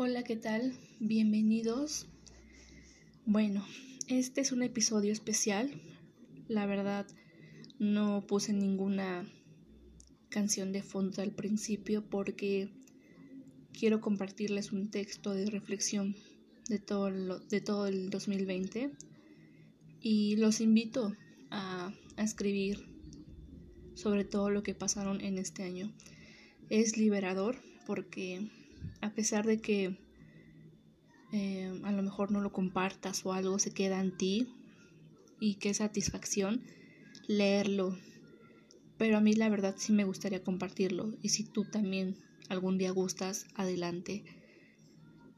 Hola, ¿qué tal? Bienvenidos. Bueno, este es un episodio especial. La verdad, no puse ninguna canción de fondo al principio porque quiero compartirles un texto de reflexión de todo, de todo el 2020 y los invito a, a escribir sobre todo lo que pasaron en este año. Es liberador porque a pesar de que eh, a lo mejor no lo compartas o algo se queda en ti y qué satisfacción leerlo. Pero a mí la verdad sí me gustaría compartirlo y si tú también algún día gustas, adelante.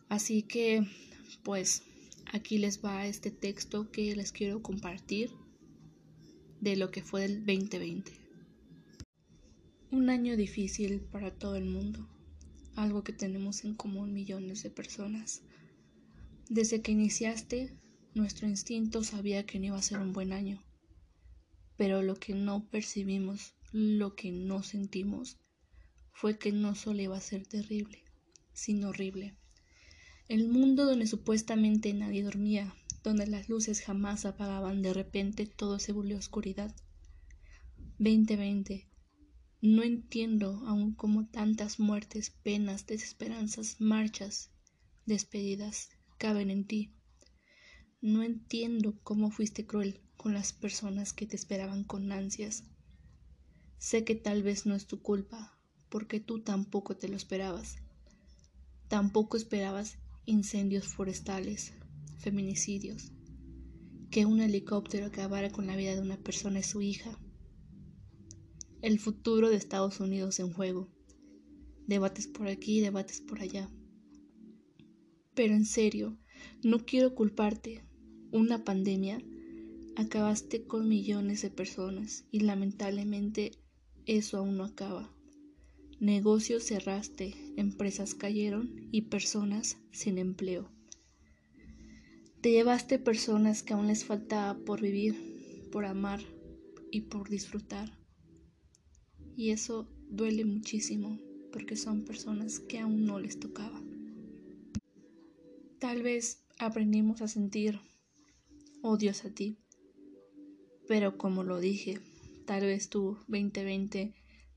Así que pues aquí les va este texto que les quiero compartir de lo que fue el 2020. Un año difícil para todo el mundo algo que tenemos en común millones de personas. Desde que iniciaste, nuestro instinto sabía que no iba a ser un buen año, pero lo que no percibimos, lo que no sentimos, fue que no solo iba a ser terrible, sino horrible. El mundo donde supuestamente nadie dormía, donde las luces jamás apagaban, de repente todo se volvió oscuridad. 2020 no entiendo aún cómo tantas muertes, penas, desesperanzas, marchas, despedidas caben en ti. No entiendo cómo fuiste cruel con las personas que te esperaban con ansias. Sé que tal vez no es tu culpa, porque tú tampoco te lo esperabas. Tampoco esperabas incendios forestales, feminicidios, que un helicóptero acabara con la vida de una persona y su hija el futuro de Estados Unidos en juego. Debates por aquí, debates por allá. Pero en serio, no quiero culparte. Una pandemia acabaste con millones de personas y lamentablemente eso aún no acaba. Negocios cerraste, empresas cayeron y personas sin empleo. Te llevaste personas que aún les faltaba por vivir, por amar y por disfrutar. Y eso duele muchísimo porque son personas que aún no les tocaba. Tal vez aprendimos a sentir odios a ti, pero como lo dije, tal vez tú 2020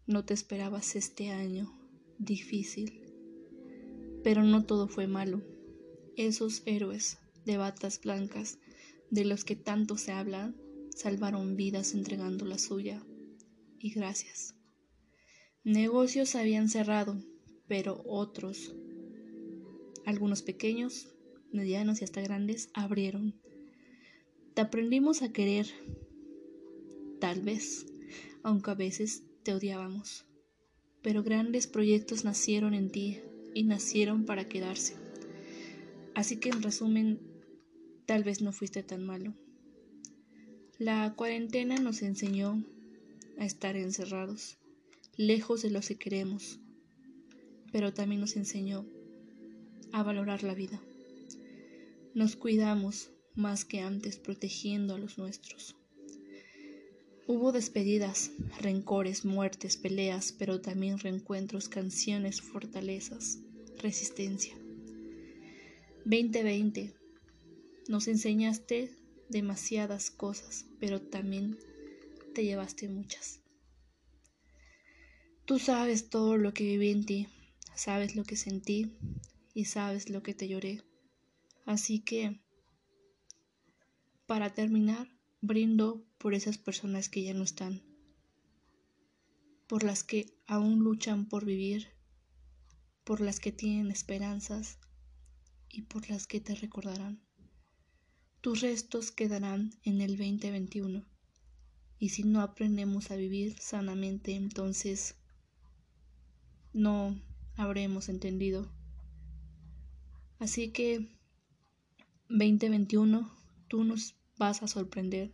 no te esperabas este año difícil. Pero no todo fue malo. Esos héroes de batas blancas de los que tanto se habla salvaron vidas entregando la suya. Y gracias. Negocios habían cerrado, pero otros, algunos pequeños, medianos y hasta grandes, abrieron. Te aprendimos a querer, tal vez, aunque a veces te odiábamos. Pero grandes proyectos nacieron en ti y nacieron para quedarse. Así que en resumen, tal vez no fuiste tan malo. La cuarentena nos enseñó a estar encerrados lejos de lo que queremos, pero también nos enseñó a valorar la vida. Nos cuidamos más que antes protegiendo a los nuestros. Hubo despedidas, rencores, muertes, peleas, pero también reencuentros, canciones, fortalezas, resistencia. 2020. Nos enseñaste demasiadas cosas, pero también te llevaste muchas. Tú sabes todo lo que viví en ti, sabes lo que sentí y sabes lo que te lloré. Así que, para terminar, brindo por esas personas que ya no están, por las que aún luchan por vivir, por las que tienen esperanzas y por las que te recordarán. Tus restos quedarán en el 2021 y si no aprendemos a vivir sanamente, entonces no habremos entendido. Así que 2021, tú nos vas a sorprender.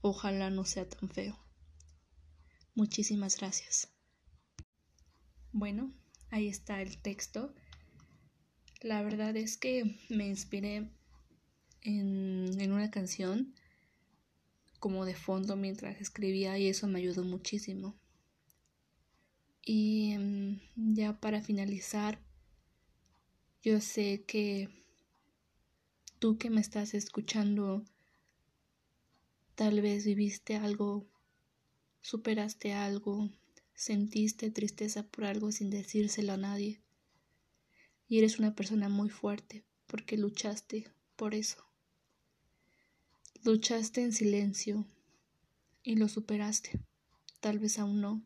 Ojalá no sea tan feo. Muchísimas gracias. Bueno, ahí está el texto. La verdad es que me inspiré en, en una canción como de fondo mientras escribía y eso me ayudó muchísimo. Y mm, ya para finalizar, Yo sé que tú que me estás escuchando, tal vez viviste algo, superaste algo, sentiste tristeza por algo sin decírselo a nadie. Y eres una persona muy fuerte porque luchaste por eso. Luchaste en silencio y lo superaste. Tal vez aún no,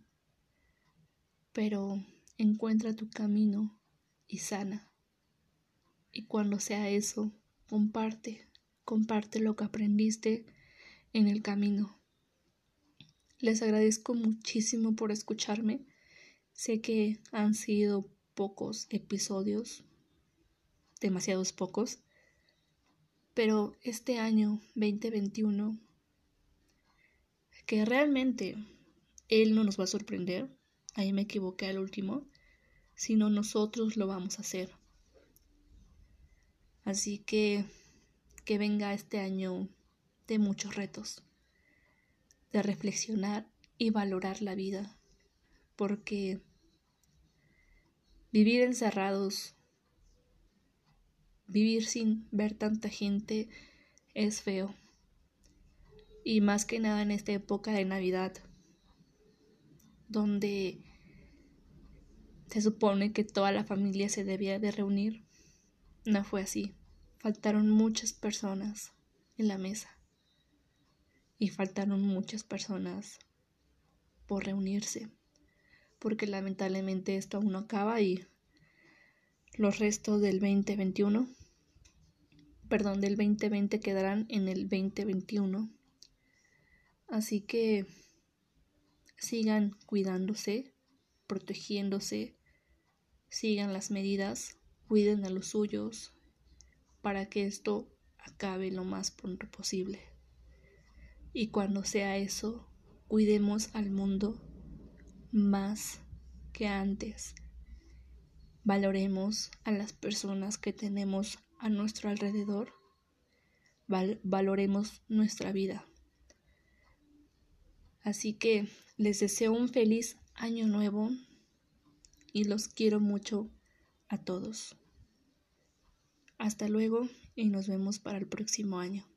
pero encuentra tu camino y sana. Y cuando sea eso, comparte, comparte lo que aprendiste en el camino. Les agradezco muchísimo por escucharme. Sé que han sido pocos episodios, demasiados pocos, pero este año 2021, que realmente él no nos va a sorprender, ahí me equivoqué al último, sino nosotros lo vamos a hacer. Así que que venga este año de muchos retos, de reflexionar y valorar la vida, porque vivir encerrados, vivir sin ver tanta gente es feo. Y más que nada en esta época de Navidad, donde se supone que toda la familia se debía de reunir. No fue así. Faltaron muchas personas en la mesa. Y faltaron muchas personas por reunirse. Porque lamentablemente esto aún no acaba y los restos del 2021, perdón, del 2020 quedarán en el 2021. Así que sigan cuidándose, protegiéndose, sigan las medidas, cuiden a los suyos para que esto acabe lo más pronto posible. Y cuando sea eso, cuidemos al mundo más que antes. Valoremos a las personas que tenemos a nuestro alrededor. valoremos nuestra vida. Así que les deseo un feliz año nuevo y los quiero mucho a todos. Hasta luego y nos vemos para el próximo año.